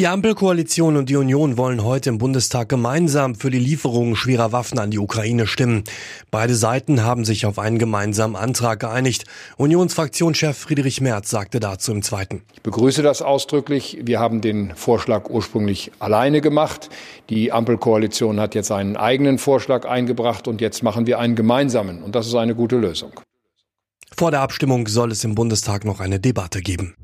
Die Ampelkoalition und die Union wollen heute im Bundestag gemeinsam für die Lieferung schwerer Waffen an die Ukraine stimmen. Beide Seiten haben sich auf einen gemeinsamen Antrag geeinigt. Unionsfraktionschef Friedrich Merz sagte dazu im Zweiten. Ich begrüße das ausdrücklich. Wir haben den Vorschlag ursprünglich alleine gemacht. Die Ampelkoalition hat jetzt einen eigenen Vorschlag eingebracht und jetzt machen wir einen gemeinsamen. Und das ist eine gute Lösung. Vor der Abstimmung soll es im Bundestag noch eine Debatte geben.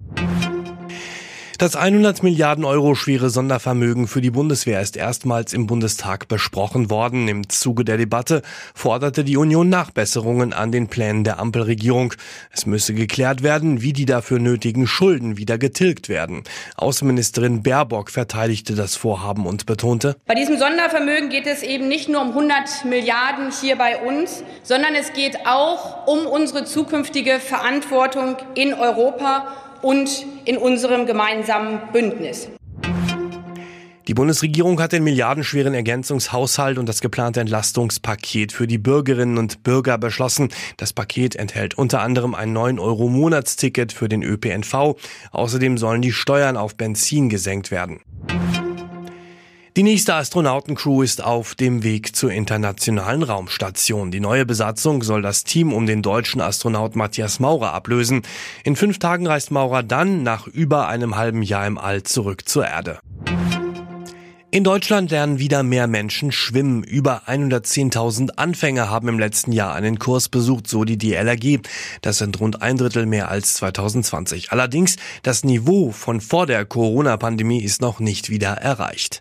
Das 100 Milliarden Euro schwere Sondervermögen für die Bundeswehr ist erstmals im Bundestag besprochen worden. Im Zuge der Debatte forderte die Union Nachbesserungen an den Plänen der Ampelregierung. Es müsse geklärt werden, wie die dafür nötigen Schulden wieder getilgt werden. Außenministerin Baerbock verteidigte das Vorhaben und betonte, Bei diesem Sondervermögen geht es eben nicht nur um 100 Milliarden hier bei uns, sondern es geht auch um unsere zukünftige Verantwortung in Europa und in unserem gemeinsamen Bündnis. Die Bundesregierung hat den milliardenschweren Ergänzungshaushalt und das geplante Entlastungspaket für die Bürgerinnen und Bürger beschlossen. Das Paket enthält unter anderem ein 9-Euro-Monatsticket für den ÖPNV. Außerdem sollen die Steuern auf Benzin gesenkt werden. Die nächste Astronautencrew ist auf dem Weg zur internationalen Raumstation. Die neue Besatzung soll das Team um den deutschen Astronaut Matthias Maurer ablösen. In fünf Tagen reist Maurer dann nach über einem halben Jahr im All zurück zur Erde. In Deutschland lernen wieder mehr Menschen schwimmen. Über 110.000 Anfänger haben im letzten Jahr einen Kurs besucht, so die DLRG. Das sind rund ein Drittel mehr als 2020. Allerdings, das Niveau von vor der Corona-Pandemie ist noch nicht wieder erreicht.